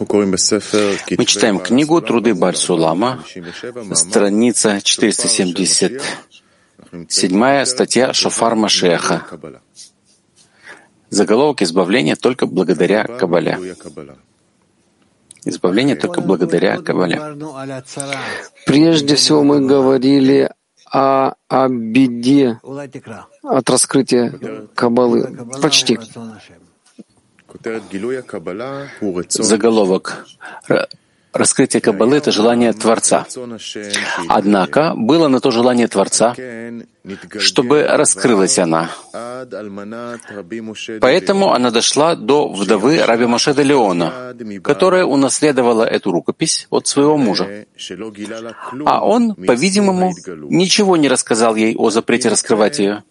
Мы читаем книгу «Труды Бальсулама», страница 477, статья «Шофар Машеха». Заголовок «Избавление только благодаря Кабале». Избавление только благодаря Кабале. Прежде всего мы говорили о, о беде от раскрытия Кабалы. Почти. Заголовок. Раскрытие Каббалы — это желание Творца. Однако было на то желание Творца, чтобы раскрылась она. Поэтому она дошла до вдовы Раби Машеда Леона, которая унаследовала эту рукопись от своего мужа. А он, по-видимому, ничего не рассказал ей о запрете раскрывать ее,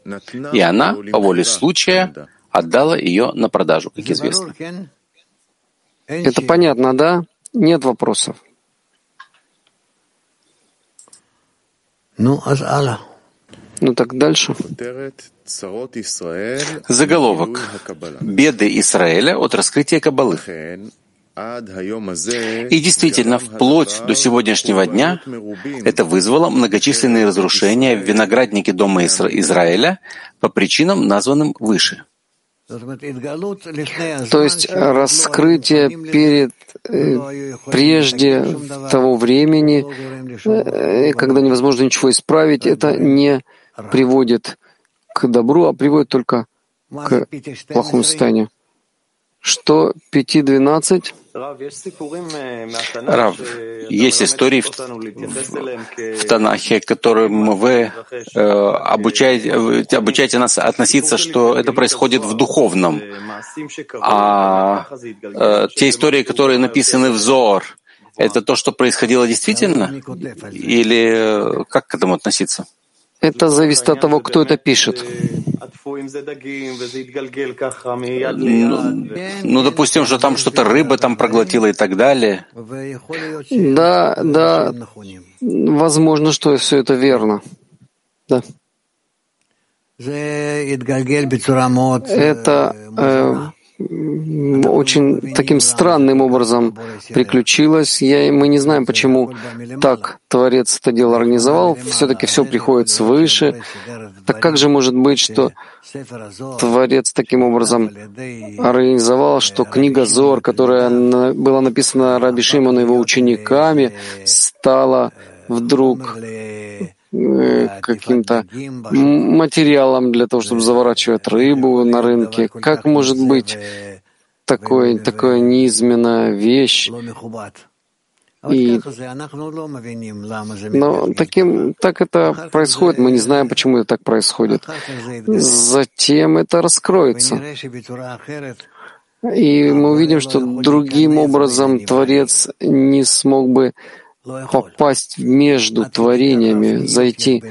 и она, по воле случая, отдала ее на продажу, как известно. Это понятно, да? Нет вопросов. Ну, а Ну так дальше. Заголовок. Беды Израиля от раскрытия Каббалы. И действительно, вплоть до сегодняшнего дня это вызвало многочисленные разрушения в винограднике дома Израиля по причинам, названным выше. То есть раскрытие перед, э, прежде того времени, э, когда невозможно ничего исправить, это не приводит к добру, а приводит только к плохому состоянию. Что 5.12? Рав, есть истории в, в, в Танахе, которым вы э, обучаете, обучаете нас относиться, что это происходит в духовном. А э, те истории, которые написаны в Зор, это то, что происходило действительно? Или э, как к этому относиться? Это зависит от того, кто это пишет. Ну, ну, допустим, что там что-то рыба там проглотила и так далее. Да, да, возможно, что все это верно. Да. Это э, очень таким странным образом приключилось. Я, мы не знаем, почему так Творец это дело организовал. Все-таки все приходит свыше. Так как же может быть, что Творец таким образом организовал, что книга Зор, которая была написана Раби Шимону его учениками, стала вдруг каким-то материалом для того, чтобы заворачивать рыбу на рынке. Как может быть такое, такое низменная вещь? И, но таким, так это происходит, мы не знаем, почему это так происходит. Затем это раскроется. И мы увидим, что другим образом Творец не смог бы попасть между творениями, зайти,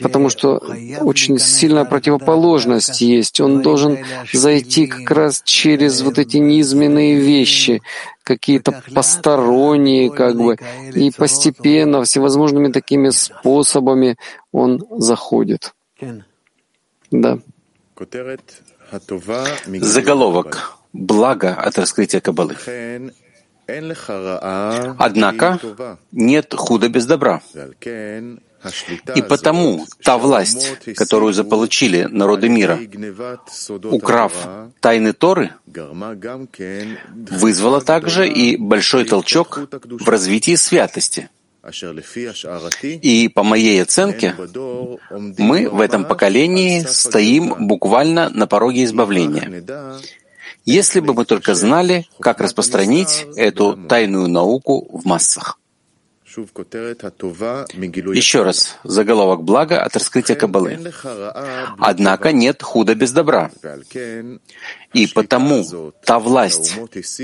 потому что очень сильная противоположность есть. Он должен зайти как раз через вот эти низменные вещи, какие-то посторонние, как бы, и постепенно, всевозможными такими способами он заходит. Да. Заголовок «Благо от раскрытия Каббалы». Однако нет худа без добра. И потому та власть, которую заполучили народы мира, украв тайны Торы, вызвала также и большой толчок в развитии святости. И по моей оценке, мы в этом поколении стоим буквально на пороге избавления. Если бы мы только знали, как распространить эту тайную науку в массах. Еще раз, заголовок блага от раскрытия Каббалы. Однако нет худа без добра. И потому та власть,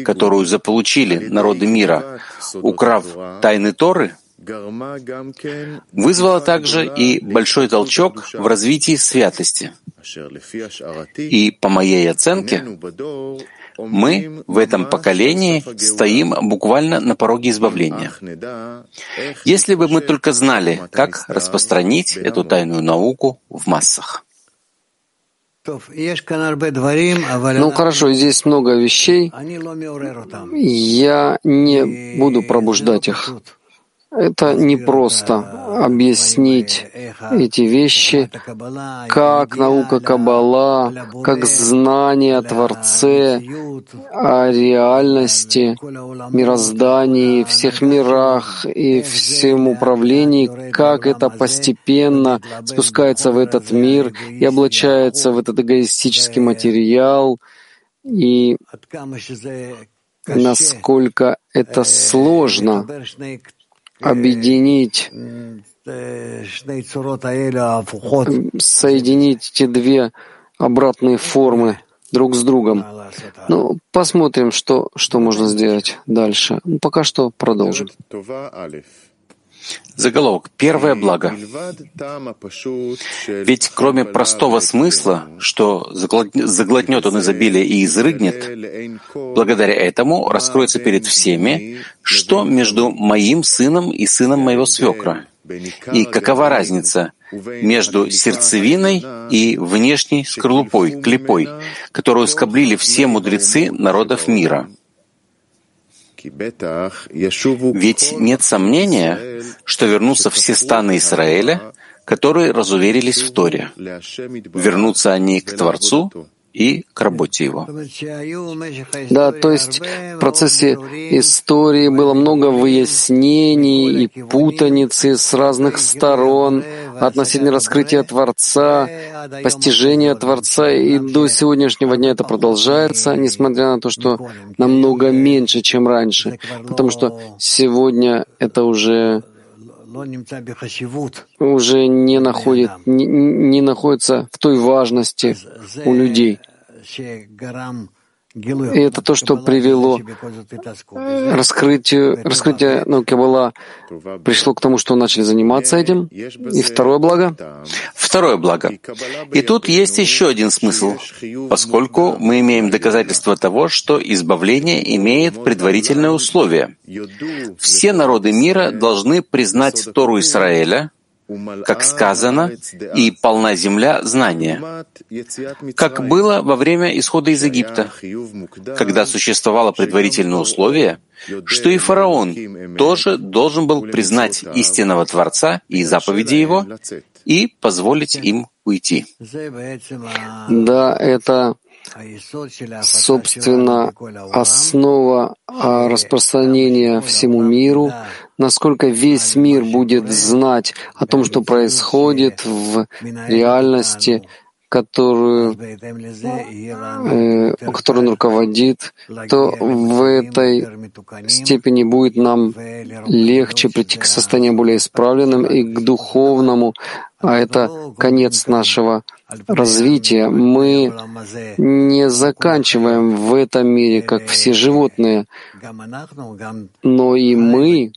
которую заполучили народы мира, украв тайны Торы, вызвала также и большой толчок в развитии святости. И по моей оценке, мы в этом поколении стоим буквально на пороге избавления. Если бы мы только знали, как распространить эту тайную науку в массах. Ну хорошо, здесь много вещей. Я не буду пробуждать их. Это не просто объяснить эти вещи, как наука Каббала, как знание о Творце, о реальности, мироздании, всех мирах и всем управлении, как это постепенно спускается в этот мир и облачается в этот эгоистический материал, и насколько это сложно объединить, соединить эти две обратные формы друг с другом. Ну, посмотрим, что, что можно сделать дальше. Ну, пока что продолжим. Заголовок. Первое благо. Ведь кроме простого смысла, что заглотнет он изобилие и изрыгнет, благодаря этому раскроется перед всеми, что между моим сыном и сыном моего свекра, и какова разница между сердцевиной и внешней скорлупой, клепой, которую скоблили все мудрецы народов мира. Ведь нет сомнения, что вернутся все станы Израиля, которые разуверились в Торе. Вернутся они к Творцу и к работе его. Да, то есть в процессе истории было много выяснений и путаницы с разных сторон относительно раскрытия Творца, постижения Творца, и до сегодняшнего дня это продолжается, несмотря на то, что намного меньше, чем раньше, потому что сегодня это уже уже не, находит, не, не находится в той важности у людей. И это то, что привело раскрытию, раскрытие науки была пришло к тому, что начали заниматься этим. И второе благо. Второе благо. И тут есть еще один смысл, поскольку мы имеем доказательство того, что избавление имеет предварительное условие. Все народы мира должны признать Тору Израиля, как сказано, и полна земля знания, как было во время исхода из Египта, когда существовало предварительное условие, что и фараон тоже должен был признать истинного Творца и заповеди его и позволить им уйти. Да, это собственно, основа а, распространения всему миру, насколько весь мир будет знать о том, что происходит в реальности, которую, э, которой он руководит, то в этой степени будет нам легче прийти к состоянию более исправленным и к духовному, а это конец нашего развития. Мы не заканчиваем в этом мире, как все животные, но и мы,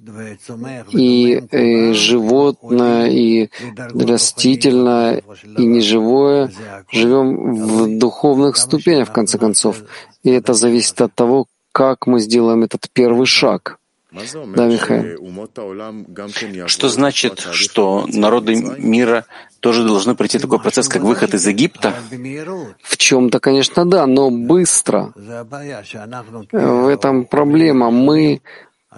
и э, животное, и растительное, и неживое живем в духовных ступенях, в конце концов. И это зависит от того, как мы сделаем этот первый шаг. Да, Михаил. Что значит, что народы мира тоже должны пройти такой процесс, как выход из Египта? В чем-то, конечно, да, но быстро. В этом проблема. Мы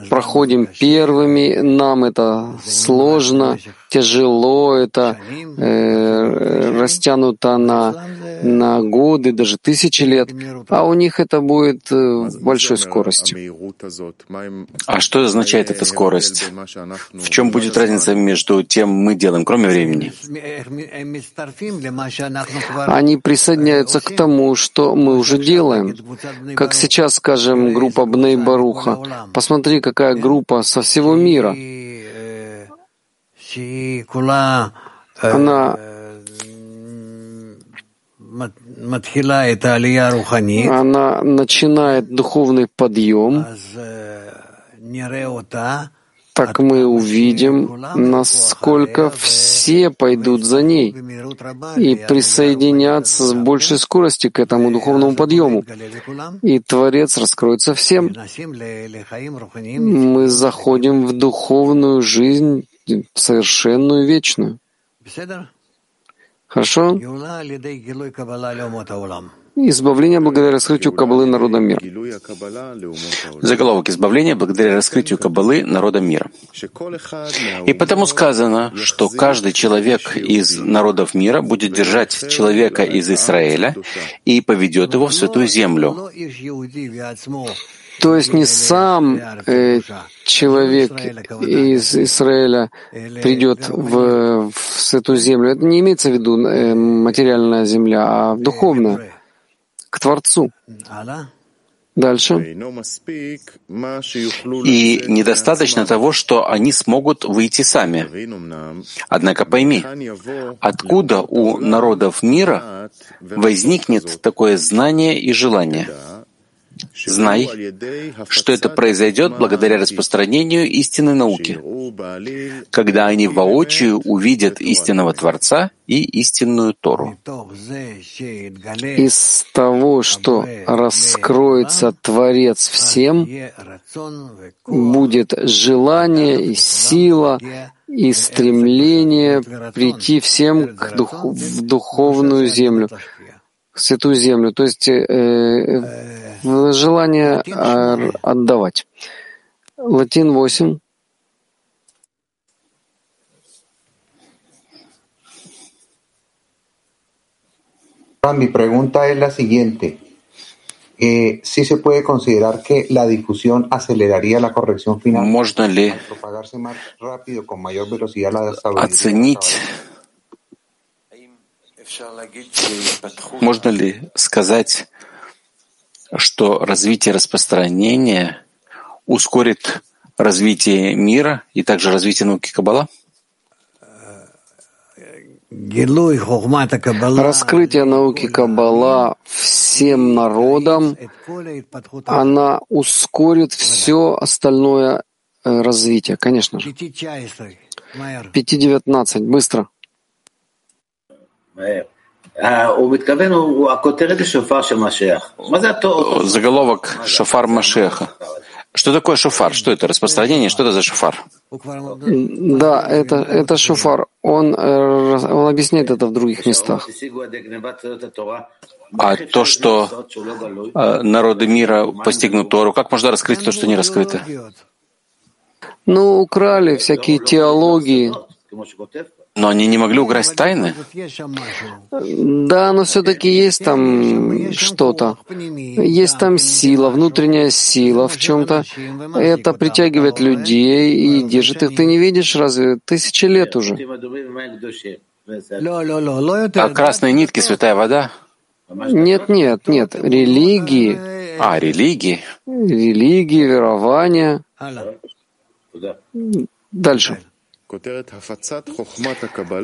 проходим первыми, нам это сложно, тяжело, это э, растянуто на, на годы, даже тысячи лет, а у них это будет э, в большой скорости. А что означает эта скорость? В чем будет разница между тем мы делаем, кроме времени? Они присоединяются к тому, что мы уже делаем. Как сейчас, скажем, группа Бней Баруха. Посмотри, какая группа со всего мира. Она она начинает духовный подъем, так мы увидим, насколько все пойдут за ней. и присоединятся с большей скоростью к этому духовному подъему. И Творец раскроется всем. Мы заходим в духовную жизнь, совершенную, вечную. Хорошо? Избавление благодаря раскрытию Каббалы народам мира. Заголовок «Избавление благодаря раскрытию Каббалы народам мира». И потому сказано, что каждый человек из народов мира будет держать человека из Израиля и поведет его в святую землю. То есть не сам э, человек из Израиля придет в, в эту землю. Это не имеется в виду э, материальная земля, а духовная к Творцу. Дальше. И недостаточно того, что они смогут выйти сами. Однако пойми, откуда у народов мира возникнет такое знание и желание? Знай, что это произойдет благодаря распространению истинной науки, когда они воочию увидят истинного Творца и истинную Тору. Из того, что раскроется Творец всем, будет желание и сила и стремление прийти всем к дух, в духовную землю, в святую землю. То есть э, желание э, отдавать. Латин 8. Mi pregunta es la siguiente. Eh, ¿Sí se puede considerar que la difusión aceleraría la corrección final? Можно ли propagarse más rápido, con mayor velocidad la оценить, можно ли сказать, что развитие распространения ускорит развитие мира и также развитие науки Каббала? Раскрытие науки Каббала всем народам, она ускорит все остальное э, развитие, конечно же. 5.19, быстро. Заголовок «Шофар Машеха». Что такое шофар? Что это? Распространение? Что это за шофар? Да, это, это шофар. Он, э, он объясняет это в других местах. А то, что э, народы мира постигнут Тору, как можно раскрыть то, что не раскрыто? Ну, украли всякие теологии. Но они не могли украсть тайны? Да, но все-таки есть там что-то. Есть там сила, внутренняя сила в чем-то. Это притягивает людей и держит их. Ты не видишь разве? Тысячи лет уже. А красные нитки, святая вода? Нет, нет, нет. Религии. А, религии? Религии, верования. Дальше.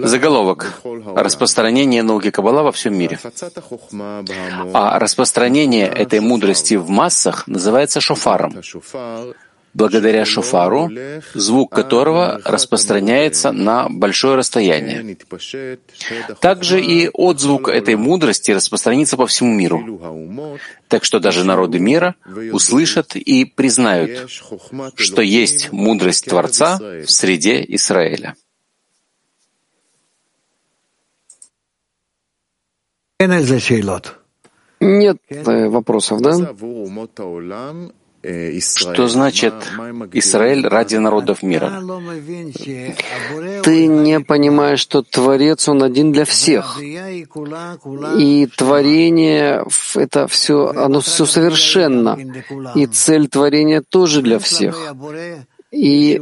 Заголовок. Распространение науки Каббала во всем мире. А распространение этой мудрости в массах называется шофаром благодаря шофару, звук которого распространяется на большое расстояние. Также и отзвук этой мудрости распространится по всему миру. Так что даже народы мира услышат и признают, что есть мудрость Творца в среде Израиля. Нет э, вопросов, да? Что значит Израиль ради народов мира? Ты не понимаешь, что Творец, Он один для всех. И творение — это все, оно все совершенно. И цель творения тоже для всех. И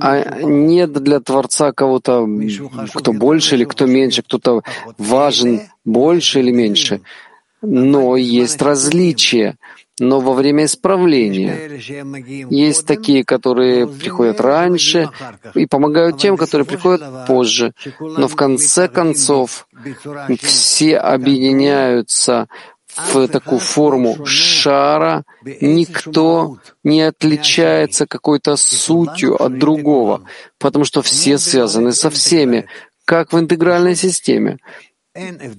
а нет для Творца кого-то, кто больше или кто меньше, кто-то важен больше или меньше. Но есть различия но во время исправления. Есть такие, которые приходят раньше и помогают тем, которые приходят позже. Но в конце концов все объединяются в такую форму шара, никто не отличается какой-то сутью от другого, потому что все связаны со всеми, как в интегральной системе.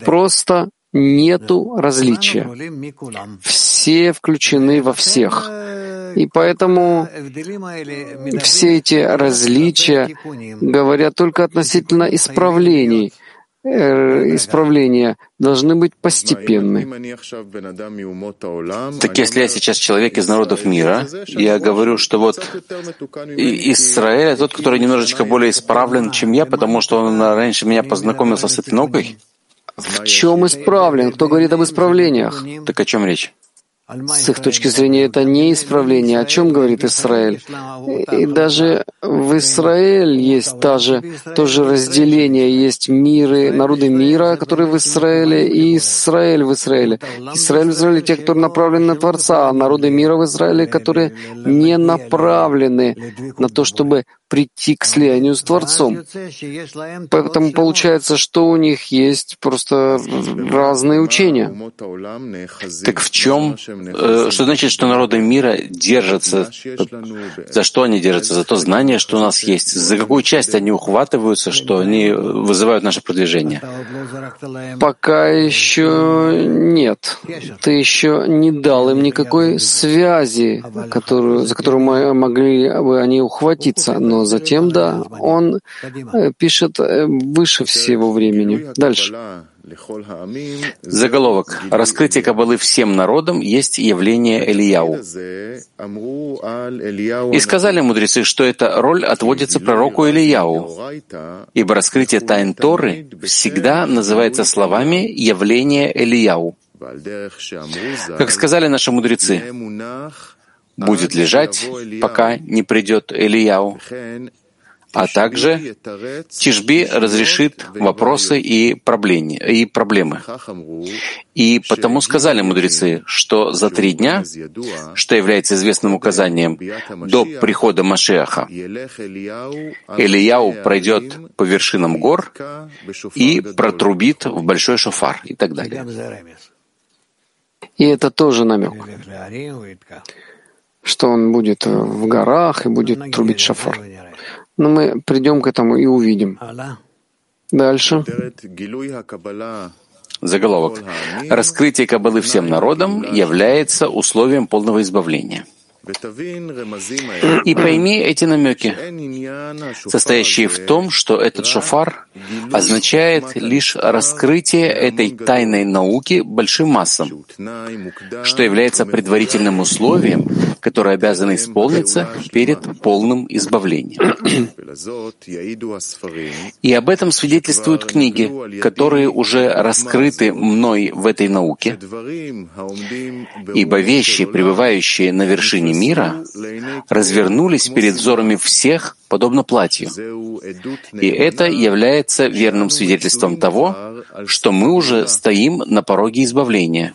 Просто нету различия. Все включены во всех. И поэтому все эти различия говорят только относительно исправлений, э, исправления должны быть постепенны. Так если я сейчас человек из народов мира, я говорю, что вот Израиль — тот, который немножечко более исправлен, чем я, потому что он раньше меня познакомился с этой наукой? В чем исправлен? Кто говорит об исправлениях? Так о чем речь? С их точки зрения это не исправление. О чем говорит Израиль? И даже в Израиле есть та же, то же разделение. Есть миры, народы мира, которые в Израиле, и Израиль в Израиле. Израиль в Израиле те, кто направлены на Творца, а народы мира в Израиле, которые не направлены на то, чтобы прийти к слиянию с Творцом. Поэтому получается, что у них есть просто разные учения. Так в чем, э, что значит, что народы мира держатся? За что они держатся? За то знание, что у нас есть. За какую часть они ухватываются, что они вызывают наше продвижение? Пока еще нет. Ты еще не дал им никакой связи, которую, за которую могли бы они ухватиться. Но затем, да, он э, пишет э, выше всего времени. Дальше. Заголовок. Раскрытие Кабалы всем народам есть явление Элияу. И сказали мудрецы, что эта роль отводится пророку Элияу, ибо раскрытие тайн Торы всегда называется словами «явление Элияу». Как сказали наши мудрецы, будет лежать, пока не придет Элияу. А также Тишби разрешит вопросы и проблемы. И, проблемы. и потому сказали мудрецы, что за три дня, что является известным указанием, до прихода Машеха, Ильяу пройдет по вершинам гор и протрубит в большой шофар и так далее. И это тоже намек что он будет в горах и будет трубить шафар. Но мы придем к этому и увидим. Дальше. Заголовок. Раскрытие Каббалы всем народам является условием полного избавления. И пойми эти намеки, состоящие в том, что этот шофар означает лишь раскрытие этой тайной науки большим массам, что является предварительным условием, которое обязано исполниться перед полным избавлением. И об этом свидетельствуют книги, которые уже раскрыты мной в этой науке, ибо вещи, пребывающие на вершине мира развернулись перед взорами всех, подобно платью. И это является верным свидетельством того, что мы уже стоим на пороге избавления,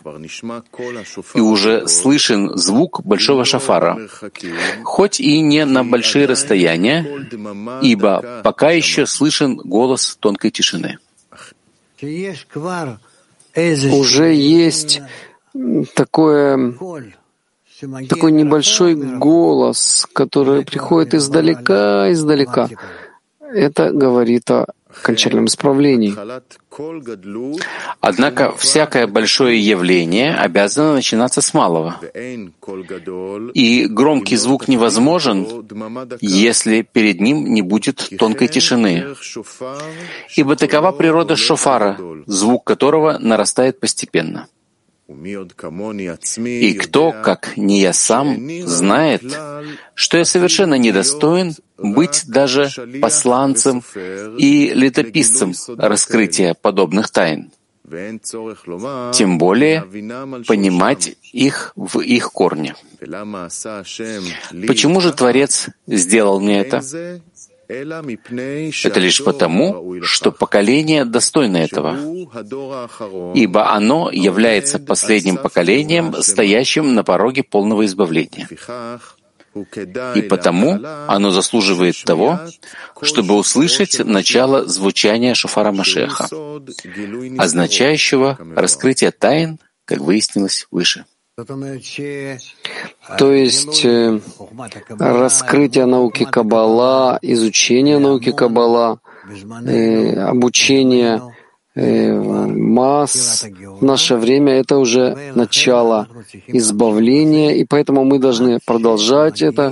и уже слышен звук большого шафара, хоть и не на большие расстояния, ибо пока еще слышен голос тонкой тишины. Уже есть такое такой небольшой голос, который приходит издалека, издалека. Это говорит о окончательном исправлении. Однако всякое большое явление обязано начинаться с малого. И громкий звук невозможен, если перед ним не будет тонкой тишины. Ибо такова природа шофара, звук которого нарастает постепенно. И кто, как не я сам, знает, что я совершенно недостоин быть даже посланцем и летописцем раскрытия подобных тайн, тем более понимать их в их корне. Почему же Творец сделал мне это? Это лишь потому, что поколение достойно этого, ибо оно является последним поколением, стоящим на пороге полного избавления. И потому оно заслуживает того, чтобы услышать начало звучания шофара Машеха, означающего раскрытие тайн, как выяснилось выше. То есть э, раскрытие науки Каббала, изучение науки Каббала, э, обучение э, масс в наше время — это уже начало избавления, и поэтому мы должны продолжать это,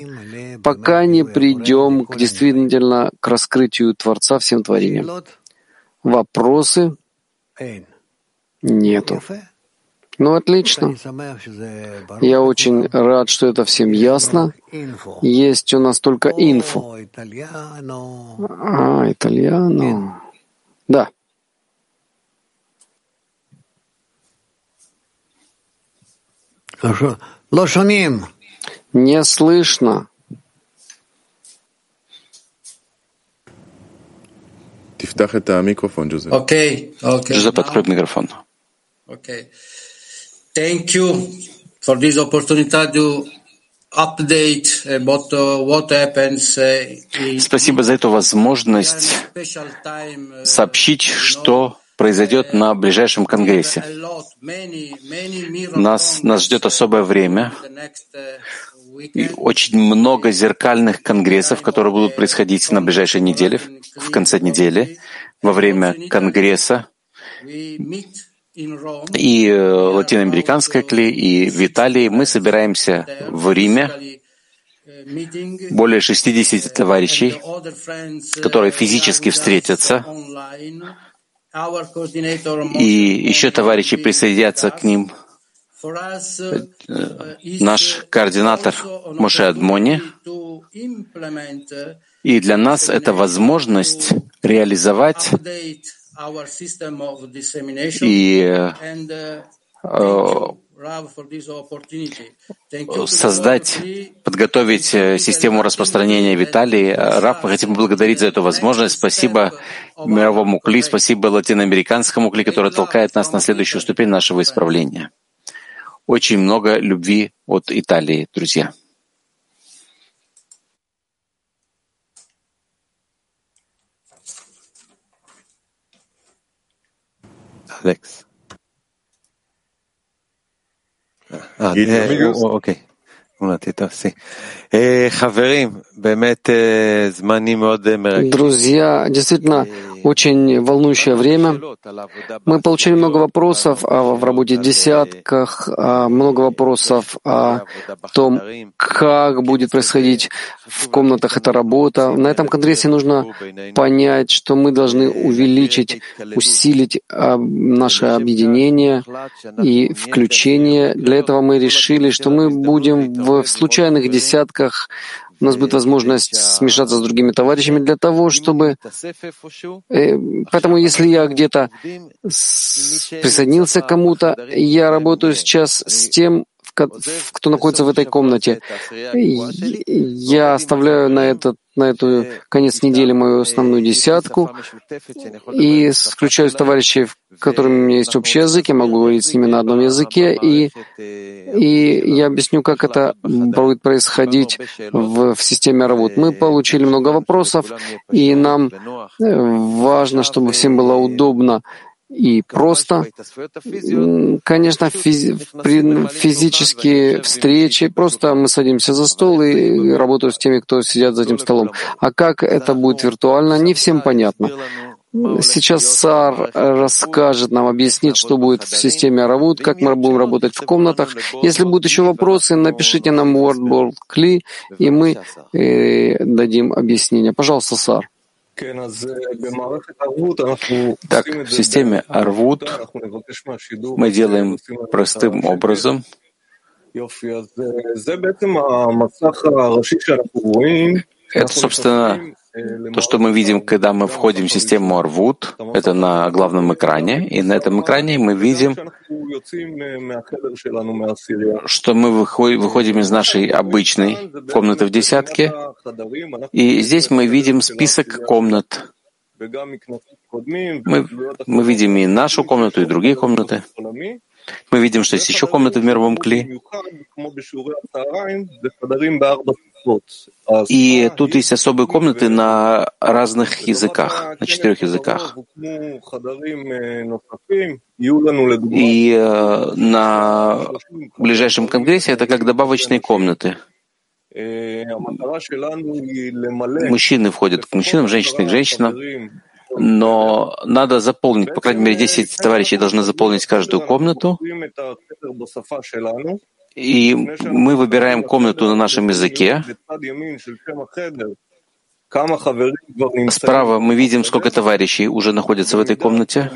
пока не придем к действительно к раскрытию Творца всем творениям. Вопросы? Нету. Ну, отлично. Я очень рад, что это всем ясно. Есть у нас только инфо. А, итальяно. Да. Не слышно. Окей, окей. Джузеппе, открой микрофон. Окей. Thank you for this opportunity to update about what happens. Спасибо за эту возможность сообщить, что произойдет на ближайшем конгрессе. Нас, нас ждет особое время и очень много зеркальных конгрессов, которые будут происходить на ближайшей неделе, в конце недели, во время конгресса и э, латиноамериканской кли, и в Италии. Мы собираемся в Риме, более 60 товарищей, которые физически встретятся, и еще товарищи присоединятся к ним. Наш координатор Моше Адмони. И для нас это возможность реализовать и э, создать, подготовить э, систему распространения в Италии. Раб, мы хотим поблагодарить за эту возможность. Спасибо мировому КЛИ, спасибо латиноамериканскому КЛИ, который толкает нас на следующую ступень нашего исправления. Очень много любви от Италии, друзья. Алекс. אה, אוקיי. Друзья, действительно, Очень волнующее время. Мы получили много вопросов в работе десятках, много вопросов о том, как будет происходить в комнатах эта работа. На этом конгрессе нужно понять, что мы должны увеличить, усилить наше объединение и включение. Для этого мы решили, что мы будем в случайных десятках у нас будет возможность смешаться с другими товарищами для того, чтобы... Э, поэтому если я где-то присоединился к кому-то, я работаю сейчас с тем, кто находится в этой комнате. Я оставляю на этот на эту конец недели мою основную десятку и включаю товарищей, с которыми у меня есть общий язык, я могу говорить с ними на одном языке, и, и я объясню, как это будет происходить в, в системе работ. Мы получили много вопросов, и нам важно, чтобы всем было удобно и просто, конечно, физи при физические встречи, просто мы садимся за стол и работаем с теми, кто сидят за этим столом. А как это будет виртуально, не всем понятно. Сейчас Сар расскажет нам, объяснит, что будет в системе Аравут, как мы будем работать в комнатах. Если будут еще вопросы, напишите нам WordBoard Кли, и мы э, дадим объяснение. Пожалуйста, Сар. Так, в системе Арвуд мы делаем простым образом. Это, собственно, то, что мы видим, когда мы входим в систему Арвуд, это на главном экране, и на этом экране мы видим, что мы выходим из нашей обычной комнаты в десятке, и здесь мы видим список комнат. Мы, мы видим и нашу комнату, и другие комнаты. Мы видим, что есть еще комнаты в мировом кли. И тут есть особые комнаты на разных языках, на четырех языках. И э, на ближайшем конгрессе это как добавочные комнаты. Мужчины входят к мужчинам, женщины к женщинам, но надо заполнить, по крайней мере, 10 товарищей должны заполнить каждую комнату. И мы выбираем комнату на нашем языке. Справа мы видим, сколько товарищей уже находятся в этой комнате.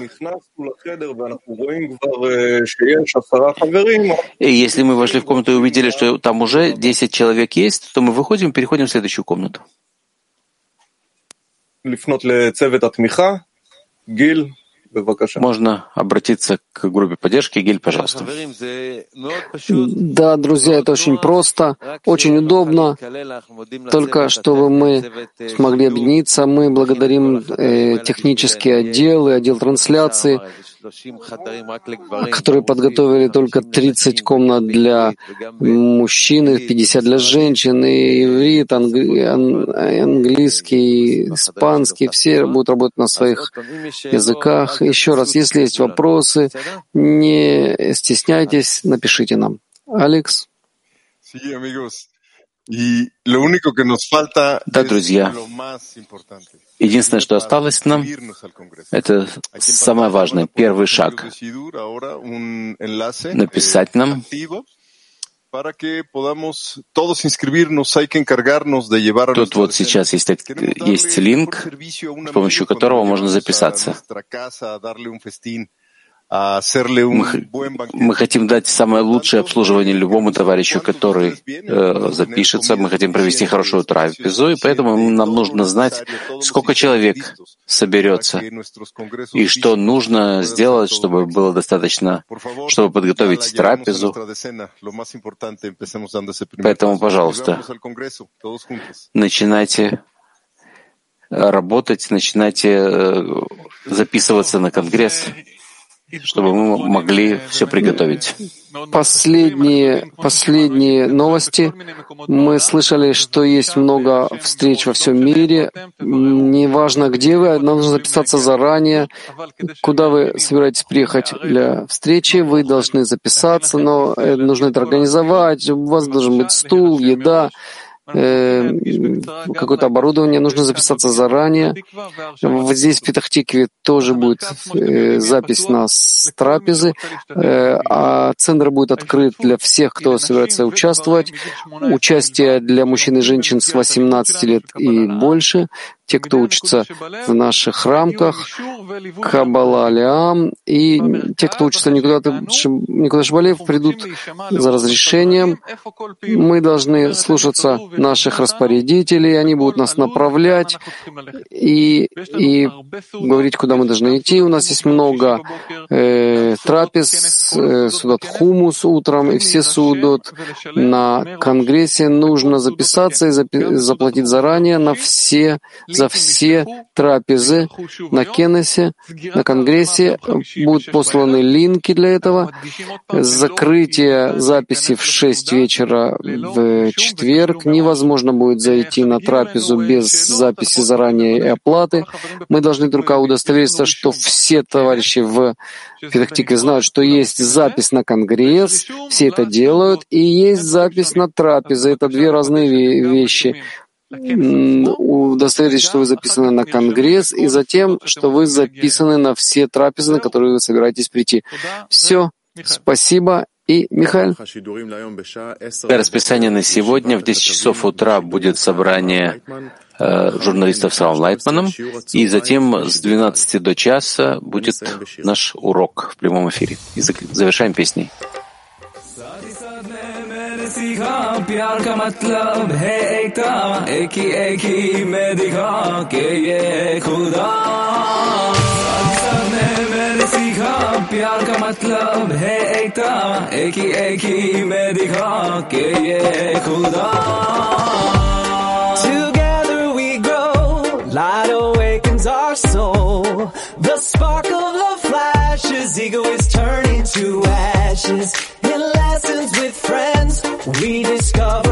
И если мы вошли в комнату и увидели, что там уже 10 человек есть, то мы выходим и переходим в следующую комнату. Можно обратиться к группе поддержки. Гиль, пожалуйста. Да, друзья, это очень просто, очень удобно. Только чтобы мы смогли объединиться, мы благодарим э, технические отделы, отдел трансляции, которые подготовили только 30 комнат для мужчин и 50 для женщин, и иврит, английский, испанский, все будут работать на своих языках. Еще раз, если есть вопросы, не стесняйтесь, напишите нам. Алекс? Да, друзья, единственное, что осталось нам, это самое важное, первый шаг. Написать нам Тут вот сейчас есть, есть линк, с помощью которого можно записаться. Мы, мы хотим дать самое лучшее обслуживание любому товарищу, который э, запишется. Мы хотим провести хорошую трапезу, и поэтому нам нужно знать, сколько человек соберется и что нужно сделать, чтобы было достаточно, чтобы подготовить трапезу. Поэтому, пожалуйста, начинайте работать, начинайте э, записываться на конгресс чтобы мы могли все приготовить. Последние, последние новости. Мы слышали, что есть много встреч во всем мире. Неважно, где вы, нам нужно записаться заранее. Куда вы собираетесь приехать для встречи, вы должны записаться, но нужно это организовать. У вас должен быть стул, еда э, какое-то оборудование, нужно записаться заранее. Здесь в Петахтикве тоже будет э, запись на трапезы, э, а центр будет открыт для всех, кто собирается участвовать. Участие для мужчин и женщин с 18 лет и больше те, кто учится в наших рамках, Каббала Алиам, и те, кто учится никуда, никуда Шабалев, придут за разрешением. Мы должны слушаться наших распорядителей, они будут нас направлять и, и говорить, куда мы должны идти. У нас есть много э, трапез, э, судат хумус утром, и все судут на конгрессе. Нужно записаться и запи- заплатить заранее на все за все трапезы на Кеннесе, на Конгрессе. Будут посланы линки для этого. Закрытие записи в 6 вечера в четверг. Невозможно будет зайти на трапезу без записи заранее и оплаты. Мы должны только удостовериться, что все товарищи в Педактике знают, что есть запись на Конгресс, все это делают, и есть запись на трапезы. Это две разные вещи удостоверить, что вы записаны на Конгресс, и затем, что вы записаны на все трапезы, на которые вы собираетесь прийти. Все. Спасибо. И, Михаил? Расписание на сегодня в 10 часов утра будет собрание э, журналистов с Равом Лайтманом, и затем с 12 до часа будет наш урок в прямом эфире. И завершаем песней. सीखा प्यार का मतलब है एकता एक ही एक ही मैं दिखा के ये खुदा ने मैंने सीखा प्यार का मतलब है एकता एक ही एक ही मैं दिखा के ये खुदा Together we grow, light awakens our soul. The spark of love flashes, ego is turning to ashes. rediscover